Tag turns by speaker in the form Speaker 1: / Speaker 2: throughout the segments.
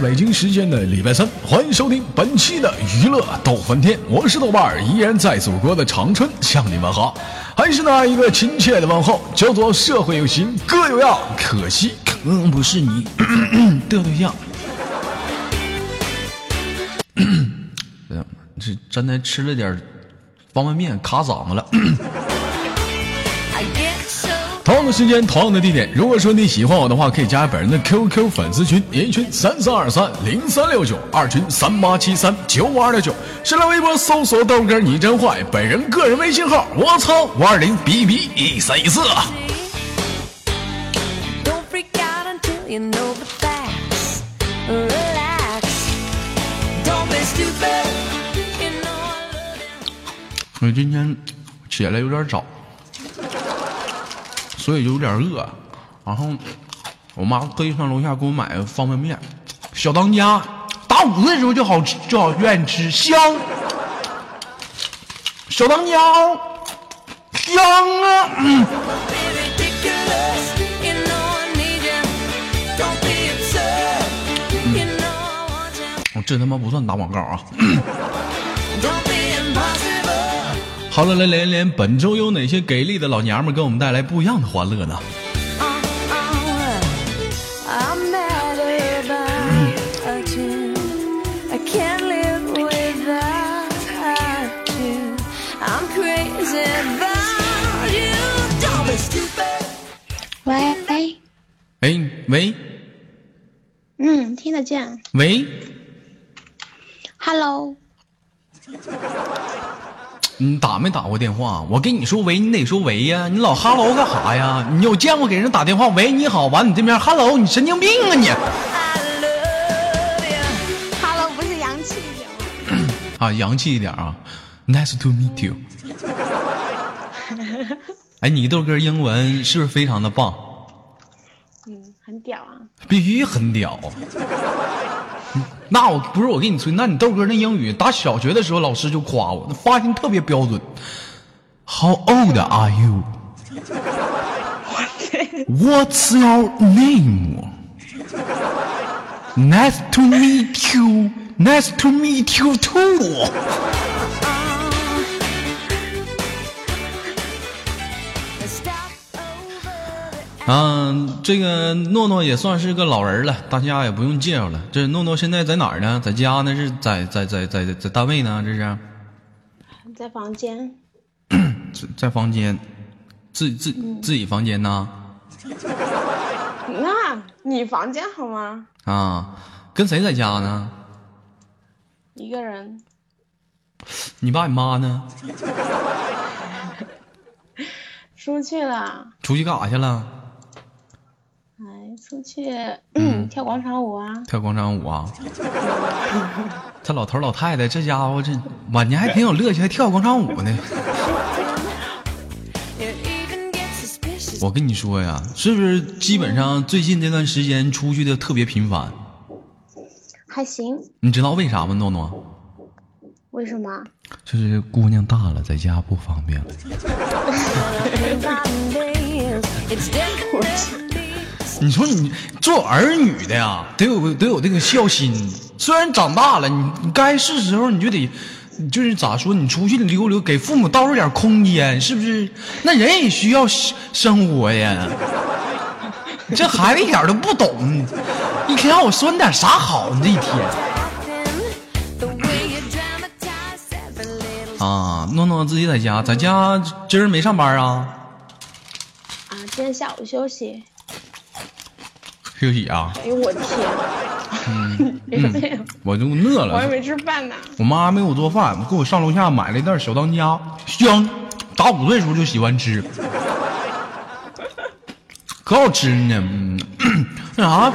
Speaker 1: 北京时间的礼拜三，欢迎收听本期的娱乐逗翻天，我是豆瓣儿，依然在祖国的长春向你们好，还是那一个亲切的问候，叫做社会有型哥有样，可惜可能不是你的对象。这真的吃了点方便面，卡嗓子了。时间，同样的地点。如果说你喜欢我的话，可以加本人的 QQ 粉丝群，一群三三二三零三六九，二群三八七三九五二六九。新浪微博搜索豆哥你真坏，本人个人微信号我操五二零 B B 一三一四。我今天起来有点早。所以就有点饿，然后我妈特意上楼下给我买方便面，小当家，打五岁的时候就好吃，就好愿意吃，香，小当家，香啊！嗯。这他妈不算打广告啊！好了，来连连，本周有哪些给力的老娘们给我们带来不一样的欢乐呢？
Speaker 2: 喂，
Speaker 1: 哎，喂，
Speaker 2: 嗯，听得见。
Speaker 1: 喂
Speaker 2: ，Hello。
Speaker 1: 你打没打过电话？我跟你说喂，你得说喂呀！你老哈喽干啥呀？你有见过给人打电话喂你好，完你这边哈喽，你神经病啊你！
Speaker 2: 哈喽不是洋气一点吗？
Speaker 1: 啊，洋气一点啊！Nice to meet you。哎，你豆哥英文是不是非常的棒？
Speaker 2: 嗯，很屌啊！
Speaker 1: 必须很屌。那我不是我给你吹，那你豆哥那英语打小学的时候老师就夸我，那发音特别标准。How old are you? What's your name? Nice to meet you. Nice to meet you too. 嗯，这个诺诺也算是个老人了，大家也不用介绍了。这诺诺现在在哪儿呢？在家呢？是在在在在在单位呢？这是
Speaker 2: 在房间。
Speaker 1: 在 在房间，自自自己房间呢？
Speaker 2: 那你房间好吗？
Speaker 1: 啊，跟谁在家呢？
Speaker 2: 一个人。
Speaker 1: 你爸你妈呢？
Speaker 2: 出去了。
Speaker 1: 出去干啥去了？
Speaker 2: 出去嗯 跳广场舞啊！
Speaker 1: 跳广场舞啊！这老头老太太，这家伙这晚年还挺有乐趣，还跳广场舞呢。我跟你说呀，是不是基本上最近这段时间出去的特别频繁？
Speaker 2: 还行。
Speaker 1: 你知道为啥吗，诺诺？
Speaker 2: 为什么？
Speaker 1: 就是姑娘大了，在家不方便了。你说你做儿女的呀，得有得有这个孝心。虽然长大了，你你该是时候你就得，就是咋说，你出去溜溜，给父母倒出点空间，是不是？那人也需要生活呀。这孩子一点都不懂，一天让我说你点啥好？你这一天。啊，诺诺自己在家，在家今儿没上班啊？
Speaker 2: 啊，今天下午休息。
Speaker 1: 休息啊！
Speaker 2: 哎呦我天！
Speaker 1: 嗯，我就饿了。
Speaker 2: 我还没吃饭呢。
Speaker 1: 我妈没给我做饭，给我上楼下买了一袋小当家，香。打五岁时候就喜欢吃，可好吃呢。嗯，那啥，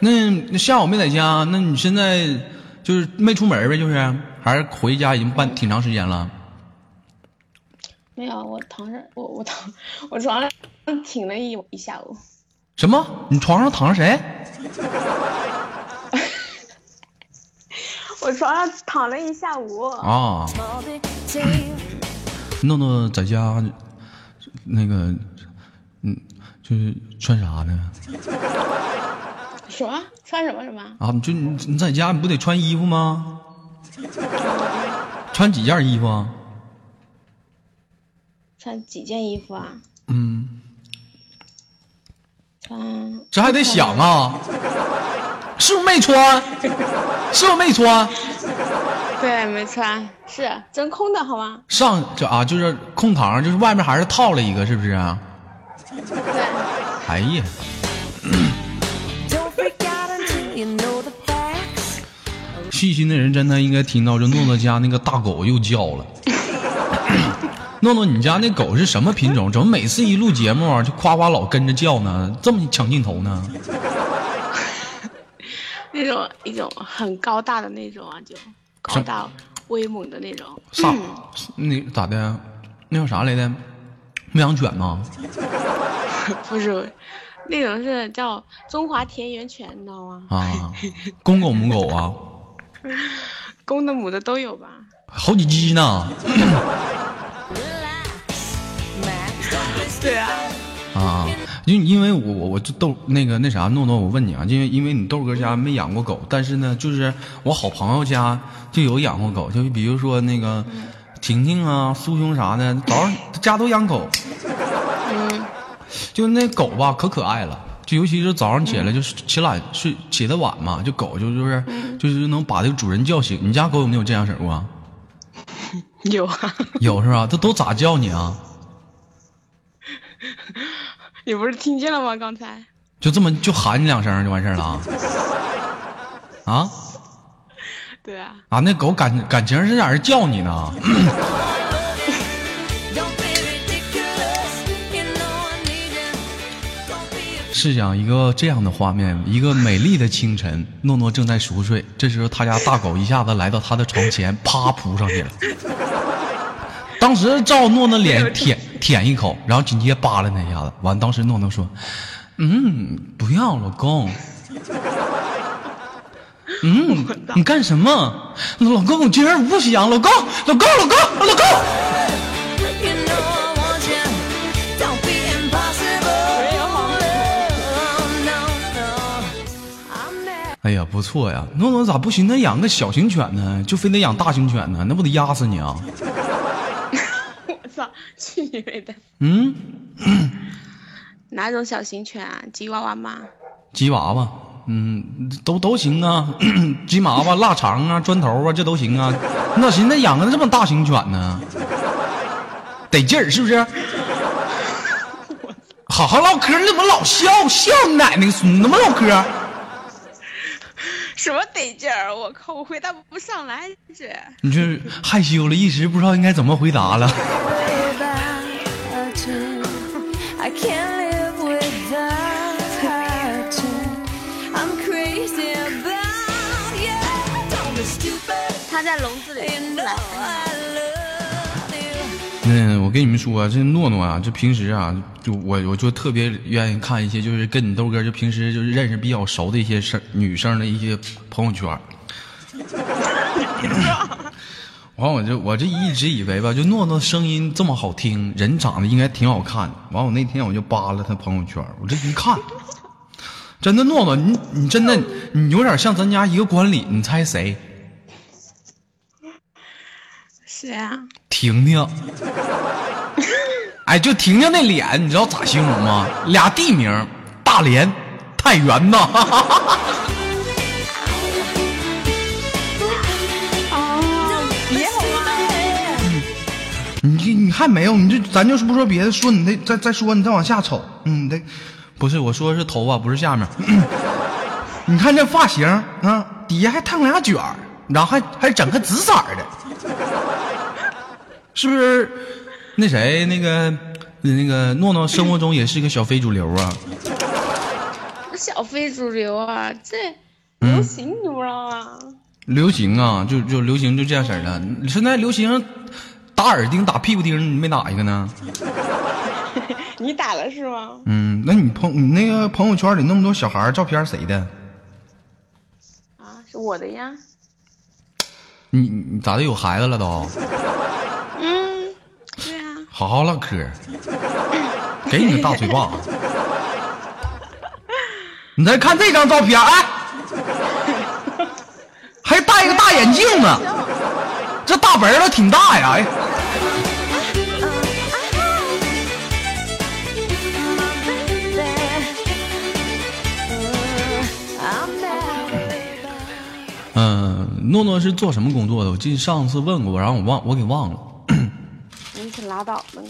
Speaker 1: 那那下午没在家，那你现在就是没出门呗？就是还是回家已经半挺长时间了。
Speaker 2: 没有，我躺着，我我躺我床上挺了一一下午。
Speaker 1: 什么？你床上躺着谁？
Speaker 2: 我床上躺了一下午。
Speaker 1: 啊。诺诺在家，那个，嗯，就是穿啥呢？
Speaker 3: 什么？穿什么什么？
Speaker 1: 啊，就你你在家你不得穿衣服吗？穿几件衣服啊？
Speaker 3: 穿几件衣服啊？
Speaker 1: 嗯，
Speaker 3: 穿
Speaker 1: 这还得想啊，是不是没穿？是不是没穿？
Speaker 3: 对，没穿，是真空的好吗？
Speaker 1: 上这啊，就是空堂，就是外面还是套了一个，是不是啊？
Speaker 3: 对，
Speaker 1: 哎呀.细心的人真的应该听到这诺诺家那个大狗又叫了。诺诺，你家那狗是什么品种？怎么每次一录节目啊，就夸夸老跟着叫呢？这么抢镜头呢？
Speaker 3: 那种一种很高大的那种啊，就高大威猛的那种。
Speaker 1: 啥？那咋的？那叫啥来着？牧羊犬吗？
Speaker 3: 不是，那种是叫中华田园犬，你知道吗？
Speaker 1: 啊，公狗母狗啊，
Speaker 3: 公的母的都有吧？
Speaker 1: 好几只呢。
Speaker 3: 对啊，
Speaker 1: 啊，因因为我我我就豆那个那啥诺诺，我问你啊，因为因为你豆哥家没养过狗，但是呢，就是我好朋友家就有养过狗，就比如说那个婷婷啊、苏兄啥的，早上家都养狗，
Speaker 3: 嗯，
Speaker 1: 就那狗吧可可爱了。就尤其是早上起来就是起懒睡起得晚嘛，就狗就就是就是能把这个主人叫醒。你家狗有没有这样式儿过？
Speaker 3: 有啊，
Speaker 1: 有是吧？它都咋叫你啊？
Speaker 3: 你不是听见了吗？刚才
Speaker 1: 就这么就喊你两声就完事儿了啊？啊？
Speaker 3: 对啊，
Speaker 1: 啊，那狗感感情是在那儿叫你呢。试想一个这样的画面：一个美丽的清晨，诺诺正在熟睡，这时候他家大狗一下子来到他的床前，啪扑上去了。当时照诺诺脸舔舔一口，然后紧接着扒拉那一下子。完，当时诺诺说：“嗯，不要，老公。”嗯，你干什么？老公，我今儿不想。老公，老公，老公，老公。
Speaker 4: Oh.
Speaker 1: 哎呀，不错呀，诺诺咋不寻思养个小型犬呢？就非得养大型犬呢？那不得压死你啊！
Speaker 3: 去你妹的！
Speaker 1: 嗯，
Speaker 3: 哪种小型犬啊？吉娃娃吗？
Speaker 1: 吉娃娃，嗯，都都行啊，吉娃娃、腊肠啊、砖头啊，这都行啊。那寻思养个这么大型犬呢，得劲儿是不是？好好唠嗑，你怎么老笑笑你奶奶个孙子？怎么唠嗑？
Speaker 3: 什么得劲儿？我靠，我回答不上来这。
Speaker 1: 你这害羞了，一时不知道应该怎么回答了。嗯，我跟你们说啊，这诺诺啊，这平时啊，就我我就特别愿意看一些，就是跟你豆哥就平时就是认识比较熟的一些生女生的一些朋友圈。完，我就我这一直以为吧，就诺诺声音这么好听，人长得应该挺好看。完，我那天我就扒拉她朋友圈，我这一看，真的诺诺，你你真的你有点像咱家一个管理，你猜谁？
Speaker 3: 谁啊？
Speaker 1: 婷婷。哎，就婷婷那脸，你知道咋形容吗？俩地名：大连、太原呐。
Speaker 3: 哦，别？
Speaker 1: 你你还没有，你这咱就是不说别的，说你那再再说你再往下瞅，嗯，得不是我说的是头发，不是下面。你看这发型啊，底下还烫俩卷儿，然后还还整个紫色的，是不是？那谁，那个那个诺诺生活中也是个小非主流啊。
Speaker 3: 小非主流啊，这流行你不知道吗？
Speaker 1: 流行啊，就就流行就这样式儿的。现在流行打耳钉、打屁股钉，你没打一个呢？
Speaker 3: 你打了是吗？
Speaker 1: 嗯，那你朋你那个朋友圈里那么多小孩照片谁的？
Speaker 3: 啊，是我的呀。
Speaker 1: 你你咋的有孩子了都？好好唠嗑，给你个大嘴巴。你再看这张照片，哎，还戴个大眼镜呢，这大本儿挺大呀，哎。嗯，诺诺是做什么工作的？我记得上次问过，然后我忘，我给忘了。
Speaker 3: 拉倒吧！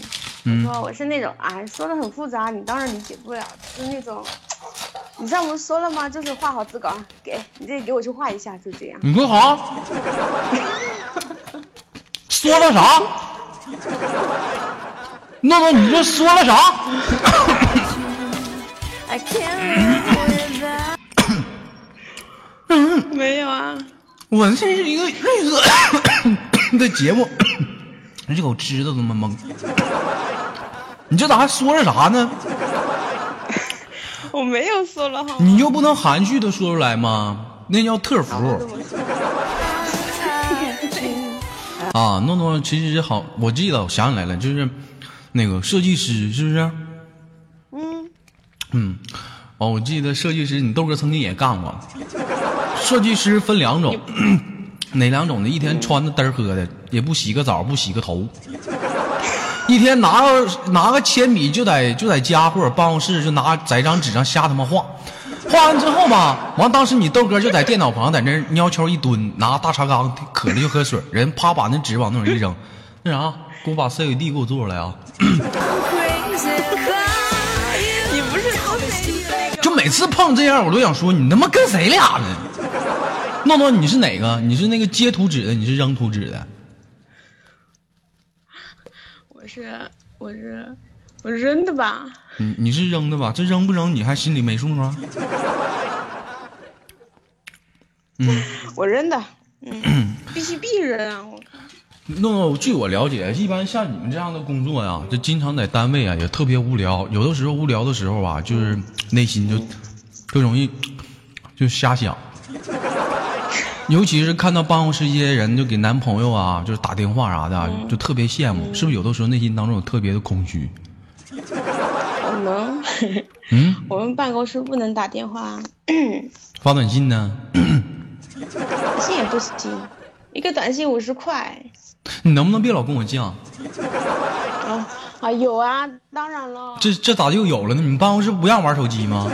Speaker 1: 嗯
Speaker 3: 我说我是那种，哎，说的很复杂，你当然理解不了，就是那种，你上不是说了吗？就是画好自稿，给你这给我去画一下，就这样。
Speaker 1: 你说啥？说了啥？诺诺，你这说了啥.
Speaker 3: 没有啊，
Speaker 1: 我这是一个绿色 的节目，这狗知道他妈懵。你这咋还说了啥呢？
Speaker 3: 我没有说了哈。
Speaker 1: 你就不能含蓄的说出来吗？那叫特服啊！诺诺其实好，我记得，我想起来了，就是那个设计师，是不是？
Speaker 3: 嗯，
Speaker 1: 嗯，哦，我记得设计师，你豆哥曾经也干过。设计师分两种，哪两种呢？一天穿的嘚儿喝的，也不洗个澡，不洗个头，一天拿个拿个铅笔就在就在家或者办公室就拿在一张纸上瞎他妈画，画完之后吧，完当时你豆哥就在电脑旁在那儿蔫悄一蹲，拿大茶缸渴了就喝水，人啪把那纸往那儿一扔，那啥，给我把 CAD 给我做出来啊.
Speaker 3: 你不是？
Speaker 1: 就每次碰这样，我都想说你他妈跟谁俩呢？诺诺，你是哪个？你是那个接图纸的，你是扔图纸的？
Speaker 3: 我是我是我是扔的吧？
Speaker 1: 你你是扔的吧？这扔不扔你还心里没数吗？嗯，
Speaker 3: 我扔的，嗯，必须必扔啊！我
Speaker 1: 诺诺，据我了解，一般像你们这样的工作呀，就经常在单位啊，也特别无聊。有的时候无聊的时候啊，就是内心就就容易就瞎想。尤其是看到办公室一些人就给男朋友啊，就是打电话啥的啊，就特别羡慕。是不是有的时候内心当中有特别的空虚？
Speaker 3: 我们
Speaker 1: 嗯，
Speaker 3: 我们办公室不能打电话，
Speaker 1: 发短信呢？
Speaker 3: 短信也不行，一个短信五十块。
Speaker 1: 你能不能别老跟我犟？
Speaker 3: 啊啊，有啊，当然了，
Speaker 1: 这这咋就有了呢？你们办公室不让玩手机吗？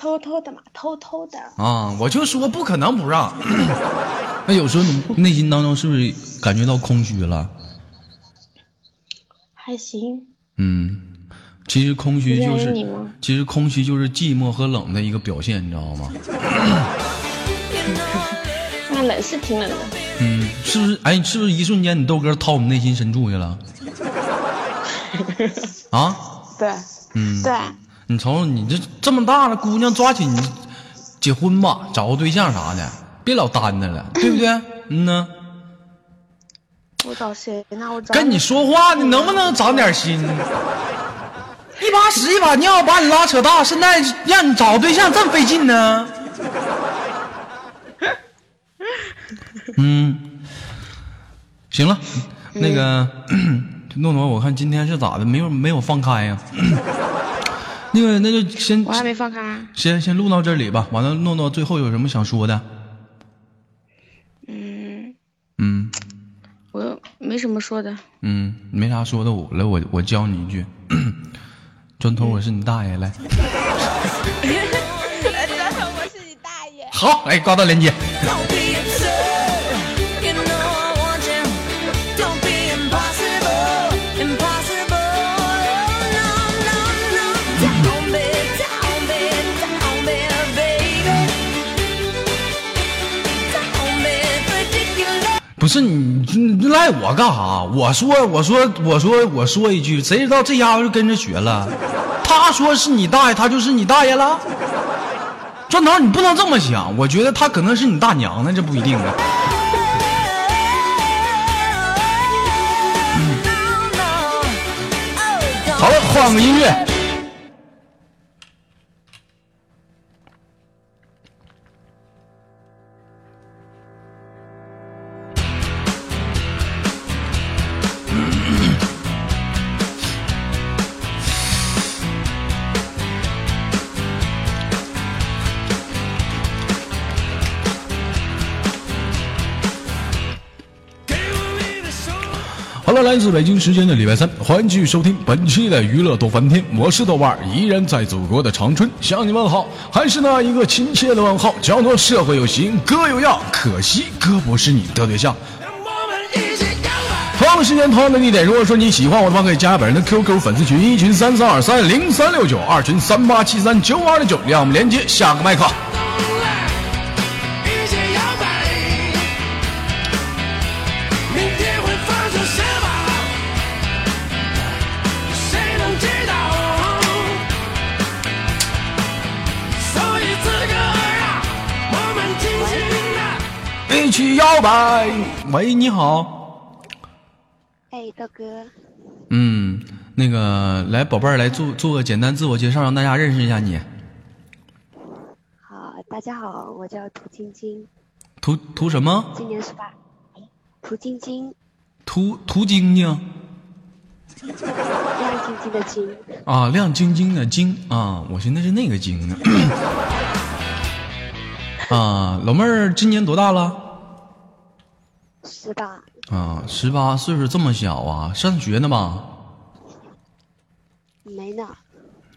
Speaker 3: 偷偷的嘛，偷偷的。
Speaker 1: 啊，我就说不可能不让。那有时候你内心当中是不是感觉到空虚了？
Speaker 3: 还行，
Speaker 1: 嗯，其实空虚就是其实空虚就是寂寞和冷的一个表现，你知道吗？
Speaker 3: 那冷是挺冷的。
Speaker 1: 嗯，是不是？哎，是不是一瞬间你豆哥掏你内心深处去了？啊，
Speaker 3: 对，
Speaker 1: 嗯，
Speaker 3: 对，
Speaker 1: 你瞅瞅你这这么大了，姑娘抓紧结婚吧，找个对象啥的，别老单着了，对不对？嗯呢，
Speaker 3: 我找谁呢？我找
Speaker 1: 跟你说话，你能不能长点心？一把屎一把尿把你拉扯大，现在让你找对象这么费劲呢？嗯，行了，那个 诺诺，我看今天是咋的？没有没有放开呀、那个那就先
Speaker 3: 我还没放开啊。
Speaker 1: 先先录到这里吧。完了，诺诺最后有什么想说的？
Speaker 3: 嗯，
Speaker 1: 嗯
Speaker 3: 我没什么说的。
Speaker 1: 嗯，没啥说的，我来我我教你一句，砖头我是你大爷来。
Speaker 3: 砖头我是你大爷。
Speaker 1: 好，来挂断连接。是你你赖我干啥？我说我说我说我说一句，谁知道这家伙就跟着学了？他说是你大爷，他就是你大爷了。砖头，你不能这么想，我觉得他可能是你大娘呢，这不一定.
Speaker 4: Oh,
Speaker 1: 好了，换个音乐。来自北京时间的礼拜三，欢迎继续收听本期的娱乐逗翻天，我是豆瓣，依然在祖国的长春向你问好，还是那一个亲切的问候，叫做社会有型哥有样，可惜哥不是你的对象。同样的时间，同样的地点。如果说你喜欢我的话，可以加本人的 QQ 粉丝群，一群三三二三零三六九，二群三八七三九二零九，让我们连接下个麦克。
Speaker 5: 尽情的。
Speaker 1: 一起摇摆。喂，你好。
Speaker 2: 哎，豆哥，
Speaker 1: 嗯，那个，来，宝贝儿，来做做个简单自我介绍，让大家认识一下你。
Speaker 2: 好，大家好，我叫涂晶晶，
Speaker 1: 涂涂什么？
Speaker 2: 今年十八。涂晶晶，
Speaker 1: 涂涂晶晶
Speaker 2: 亮晶晶的晶，
Speaker 1: 啊，亮晶晶的晶啊，我寻思是那个晶呢。啊，老妹儿今年多大了？
Speaker 2: 十八，
Speaker 1: 啊，十八，岁数这么小啊？上学呢吧？
Speaker 2: 没呢，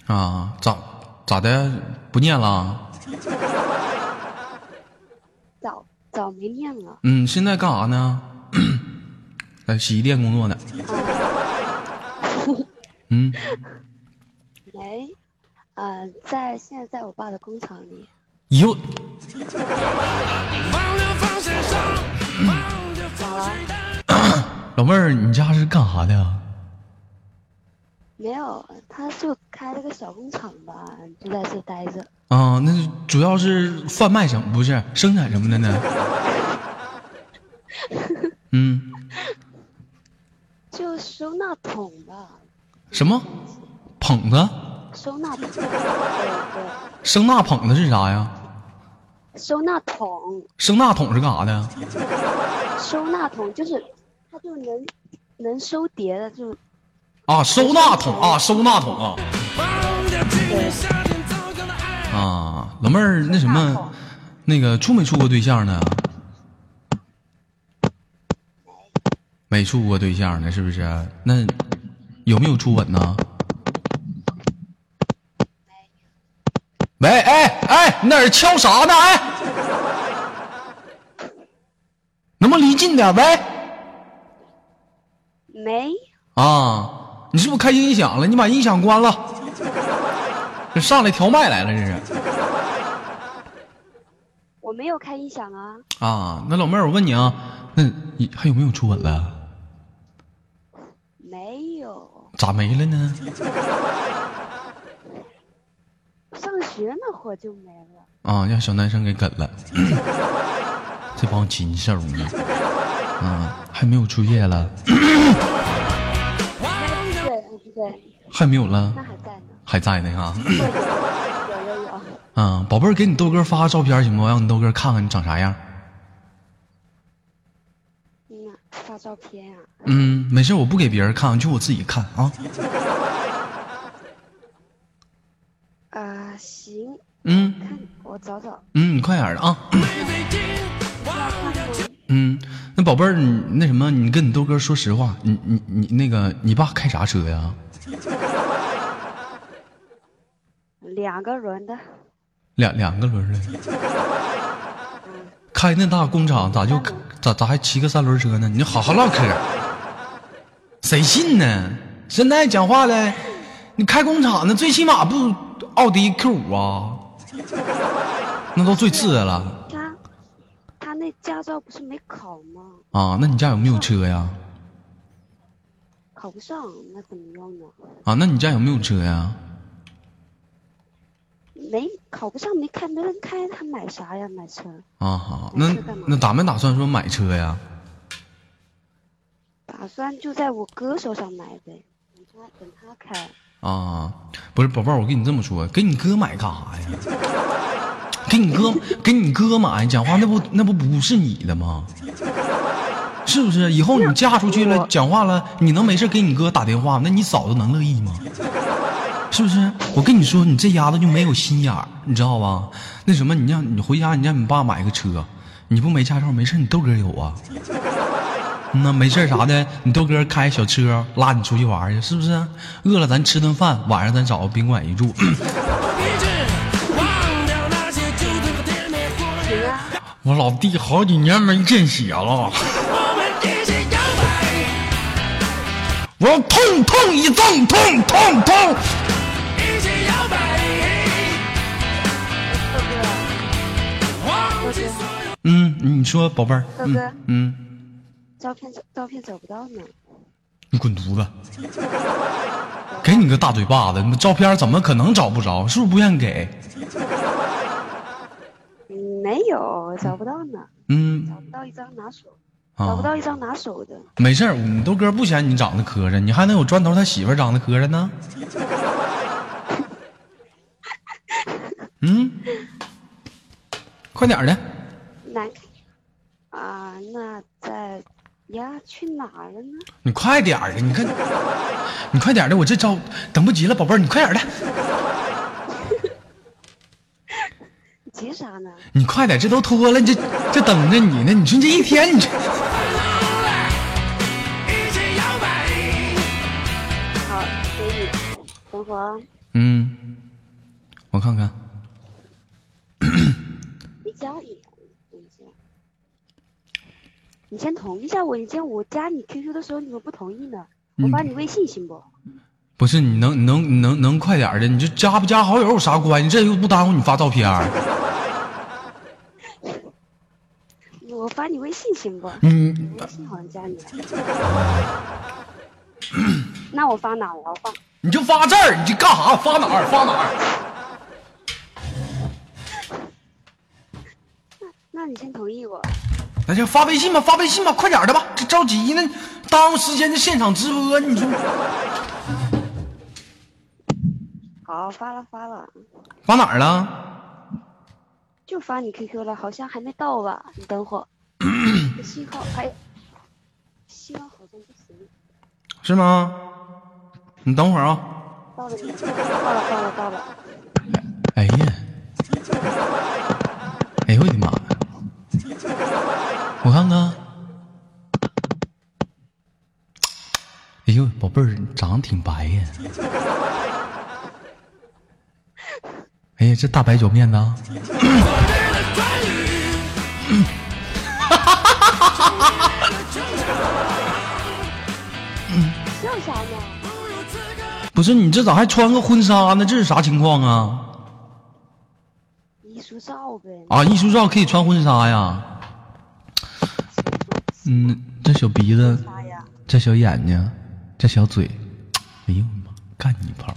Speaker 1: 啊，咋咋的？不念了？
Speaker 2: 早早没念了。
Speaker 1: 嗯，现在干啥呢？在洗衣店工作呢。嗯，
Speaker 2: 没，呃，在现在在我爸的工厂里。
Speaker 1: 哟，
Speaker 5: 的。
Speaker 1: 老妹儿，你家是干啥的呀？
Speaker 2: 没有，他就开了个小工厂吧，就在这待着。
Speaker 1: 啊，那主要是贩卖什么？不是生产什么的呢？嗯，
Speaker 2: 就收纳桶吧，
Speaker 1: 什么捧子？
Speaker 2: 收纳桶。对对，
Speaker 1: 声纳捧子是啥呀？
Speaker 2: 收纳桶，
Speaker 1: 收纳桶是干啥的呀？
Speaker 2: 收纳桶就是，它就能能收碟的，就
Speaker 1: 啊，收纳桶啊，收纳桶啊。啊！老妹儿，那什么，那个处没处过对象呢？没处过对象呢，是不是？那有没有初吻呢？喂，哎哎，你哪儿敲啥呢？哎，能不能离近点？喂，
Speaker 2: 没
Speaker 1: 啊，你是不是开音响了？你把音响关了。这上来调麦来了，这是
Speaker 2: 我没有开音响啊，
Speaker 1: 啊？那老妹儿，我问你啊，那你还有没有初吻了？
Speaker 2: 没有。
Speaker 1: 咋没了呢？
Speaker 2: 上学那会儿就没了。
Speaker 1: 啊，让小男生给梗了，这帮禽兽呢？啊，还没有初夜了，
Speaker 2: 对对，
Speaker 1: 还没有了
Speaker 2: 那，还在呢。
Speaker 1: 还在呢哈。
Speaker 2: 有有有，
Speaker 1: 啊，宝贝儿，给你豆哥发个照片行不？让你豆哥看看你长啥样。
Speaker 2: 嗯，发照片啊。
Speaker 1: 嗯，没事，我不给别人看，就我自己看啊。
Speaker 2: 啊，行，
Speaker 1: 嗯
Speaker 2: 看我找找。
Speaker 1: 嗯，你快点儿的啊。嗯，那宝贝儿，你那什么，你跟你豆哥说实话，你你你那个，你爸开啥车呀？
Speaker 2: 两个轮的，
Speaker 1: 两两个轮的。开那大工厂咋就咋咋还骑个三轮车呢？你就好好唠嗑，谁信呢？现在讲话嘞，你开工厂那最起码不奥迪 Q 五啊，那都最次的了
Speaker 2: 驾照不是没考吗？
Speaker 1: 啊。那你家有没有车呀？
Speaker 2: 考不上，那怎么样呢？
Speaker 1: 啊，那你家有没有车呀？
Speaker 2: 没考不上，没开，没人开，他买啥呀？买车？
Speaker 1: 啊好，那那打没打算说买车呀？
Speaker 2: 打算就在我哥手上买呗，等他等他开。
Speaker 1: 啊，不是宝贝儿，我跟你这么说，给你哥买干啥呀？给你哥给你哥买，讲话那不那不不是你的吗？是不是？以后你嫁出去了，讲话了，你能没事给你哥打电话？那你嫂子能乐意吗？是不是？我跟你说，你这丫头就没有心眼儿，你知道吧？那什么，你让你回家，你让你爸买个车，你不没驾照没事，你豆哥有啊。嗯呐，没事儿啥的，你豆哥开小车拉你出去玩去，是不是？饿了咱吃顿饭，晚上咱找个宾馆一住。我老弟好几年没见血了，
Speaker 5: 我
Speaker 1: 要痛痛一痛，痛痛
Speaker 5: 痛！
Speaker 1: 嗯，你说宝贝儿，嗯
Speaker 2: 豆哥
Speaker 1: 嗯，
Speaker 2: 照片找照片找不到呢。
Speaker 1: 你滚犊子！给你个大嘴巴子！你照片怎么可能找不着？是不是不愿意给？
Speaker 2: 嗯，没有，找不到呢，
Speaker 1: 嗯。
Speaker 2: 找不到一张拿手，找不
Speaker 1: 啊，
Speaker 2: 到一张拿手的。
Speaker 1: 没事儿，你豆哥不嫌你长得磕碜，你还能有砖头他媳妇长得磕碜呢？嗯，快点儿的，
Speaker 2: 难看。啊，那在呀，去哪儿了呢？
Speaker 1: 你快点儿的，你看，你快点儿的，我这招等不及了，宝贝儿，你快点儿的，
Speaker 2: 你急啥呢？
Speaker 1: 你快点，这都脱了，这这等着你呢。你说这一天，你这
Speaker 2: 好，给你，等会儿啊，
Speaker 1: 嗯，我看看，
Speaker 2: 你加你，等一下，你先同意一下我，你见我加你 QQ 的时候你怎么不同意呢？我发你微信行不？
Speaker 1: 不是你能你能你能能快点儿的，你就加不加好友有啥关系？这又不耽误你发照片。
Speaker 2: 我发你微信行不？
Speaker 1: 嗯，
Speaker 2: 微信好像加你了。那我发哪儿？我发
Speaker 1: 你就发这儿，你这干啥？发哪儿？发哪儿？
Speaker 2: 那你先同意我。
Speaker 1: 那就发微信吧，发微信吧，快点儿的吧，这着急呢，耽误时间，这现场直播，你说
Speaker 2: 好，发了发了，
Speaker 1: 发哪儿了？
Speaker 2: 就发你 QQ 了，好像还没到吧？你等会儿，信号哎，信号好像不行。
Speaker 1: 是吗？你等会儿啊。
Speaker 2: 到了？到了到了到了。
Speaker 1: 哎呀，哎呦我的妈呀！我看看，哎呦，宝贝儿，你长得挺白呀。哎呀，这大白脚面子啊！
Speaker 2: 笑啥呢？
Speaker 1: 不是你这咋还穿个婚纱呢？这是啥情况啊？
Speaker 2: 艺术照呗。
Speaker 1: 啊，艺术照可以穿婚纱呀？嗯，这小鼻子，这小眼睛，这小嘴，哎呦我的妈，干你一炮！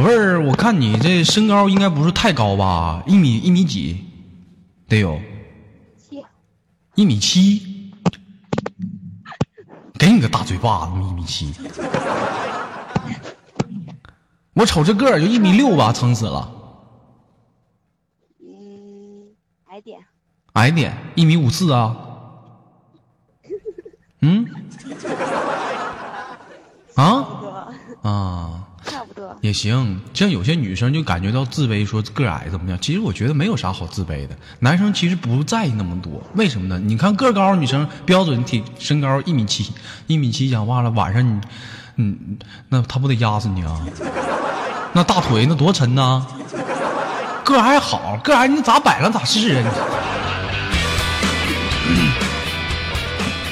Speaker 5: 摆。
Speaker 1: 宝贝儿，我看你这身高应该不是太高吧？一米一米几？得有
Speaker 2: 七，
Speaker 1: 一米七。给你个大嘴巴子，一米七。我瞅这个儿就一米六吧，撑死了。
Speaker 2: 嗯，矮点。
Speaker 1: 矮点，一米五四啊。嗯？啊 啊，也行。像有些女生就感觉到自卑，说个矮怎么样？其实我觉得没有啥好自卑的。男生其实不在意那么多，为什么呢？你看个高女生标准体身高一米七，一米七讲话了，晚上你，嗯，那他不得压死你啊？那大腿那多沉呐！个儿还好，个矮你咋摆了咋是啊？你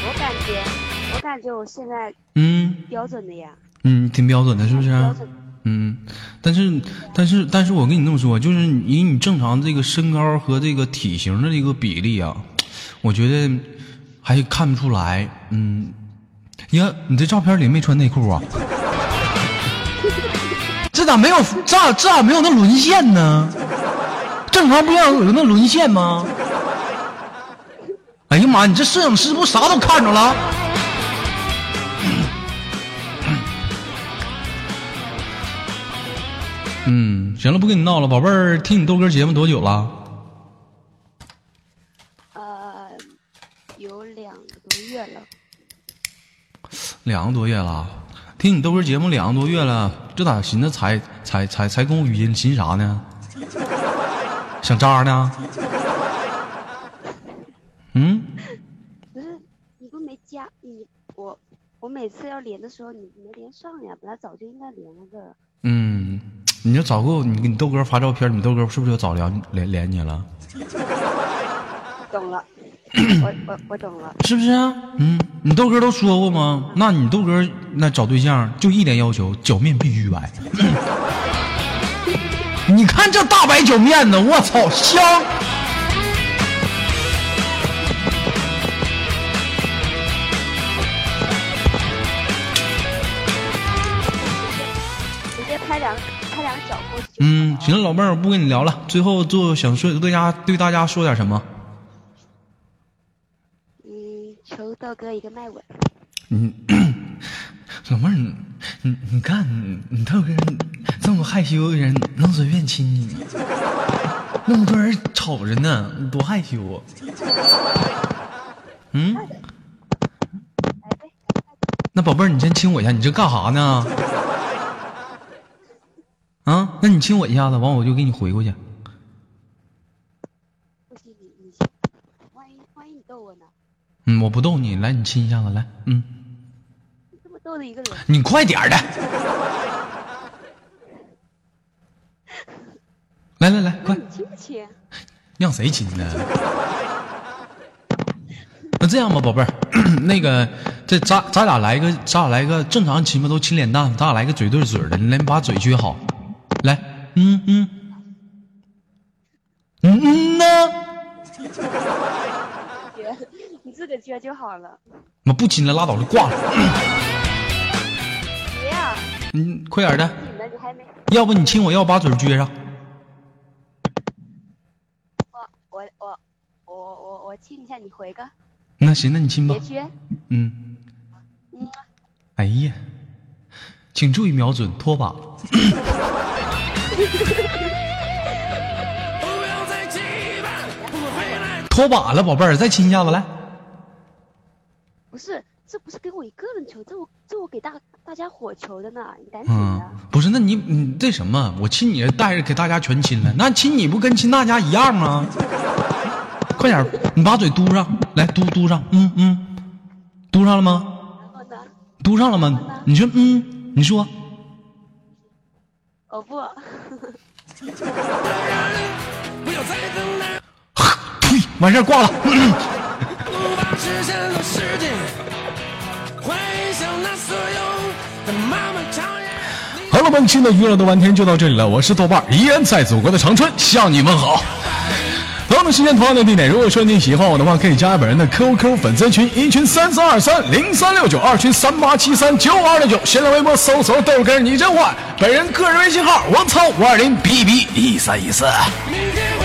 Speaker 2: 我感觉，我感觉我现在
Speaker 1: 嗯
Speaker 2: 标准的呀，
Speaker 1: 嗯，挺标准的，是不是？
Speaker 2: 标准。
Speaker 1: 嗯，但是但是但是我跟你这么说，就是以你正常这个身高和这个体型的这个比例啊，我觉得还看不出来。嗯，呀，你这照片里没穿内裤啊？这咋没有？这这咋没有那沦陷呢？正常不要有那沦陷吗？哎呀妈，你这摄影师不啥都看着了？嗯，行了，不跟你闹了，宝贝儿，听你豆哥节目多久了？
Speaker 2: 呃，有两个多月了。
Speaker 1: 两个多月了，听你豆哥节目两个多月了，这咋寻思才才才才跟我语音寻啥呢？想渣呢？嗯，
Speaker 2: 不是，你不没加你我我每次要连的时候你没连上呀，本来早就应该连了的。
Speaker 1: 嗯，你就早给我，你给你豆哥发照片，你豆哥是不是就早连连连你了？
Speaker 2: 懂了，我我我懂了。
Speaker 1: 是不是啊？嗯，你豆哥都说过吗？那你豆哥那找对象就一点要求，脚面必须白。你看这大白脚面子，我操，香！
Speaker 2: 拍两拍两脚过去就好了。
Speaker 1: 嗯，行了，老妹儿，我不跟你聊了。最后就想说对大家对大家说点什么？
Speaker 2: 嗯，求豆哥一个麦吻。
Speaker 1: 嗯，老妹儿，你你你看你你豆哥这么害羞的人，能随便亲你吗？那么多人瞅着呢，你多害羞啊！嗯，
Speaker 2: 来呗，
Speaker 1: 那宝贝儿，你先亲我一下，你这干啥呢？啊，那你亲我一下子，完我就给你回过去。
Speaker 2: 不行你你先，万一万一你逗我呢？
Speaker 1: 嗯，我不逗你，来，你亲一下子，来，嗯，
Speaker 2: 你这么逗的一个人，
Speaker 1: 你快点儿的，来来来，快，
Speaker 2: 你亲不亲？
Speaker 1: 让谁亲呢？那这样吧，宝贝儿，那个，这咱咱俩来个，咱俩来个正常亲吧，都亲脸蛋，咱俩来个嘴对嘴的，你来，你把嘴撅好，来，嗯嗯，嗯嗯呢，
Speaker 2: 你自个撅就好了。
Speaker 1: 我不亲了，拉倒了，挂了。
Speaker 2: 别呀，
Speaker 1: 嗯，快点的，要不你亲我，要把嘴撅上。
Speaker 2: 我我我我我我亲一下，你回个，
Speaker 1: 那行，那你亲吧。嗯，
Speaker 2: 嗯，
Speaker 1: 哎呀，请注意瞄准，拖把。拖把了，宝贝儿，再亲一下子来。
Speaker 2: 不是，这不是给我一个人求，这我这我给大大家伙求的呢，你赶紧
Speaker 1: 嗯
Speaker 2: 的。，
Speaker 1: 不是，那你你这什么？我亲你带着给大家全亲了，那亲你不跟亲大家一样吗？快点，你把嘴嘟上来，嘟嘟上，嗯嗯，嘟上了吗？嘟上了吗？你说嗯，你说
Speaker 2: 哦不，
Speaker 1: 呸，完事儿挂了。
Speaker 5: 无法实现的世界，回想那所有的漫漫长夜。
Speaker 1: 好了，本期的娱乐的玩天就到这里了，我是豆瓣儿，依然在祖国的长春向你问好。同样的时间，同样的地点，如果说你喜欢我的话，可以加本人的 QQ 粉丝群，一群三三二三零三六九，二群三八七三九二六九，新浪微博搜索豆哥你真坏，本人个人微信号我操五二零 B B 一三一四。
Speaker 5: 明天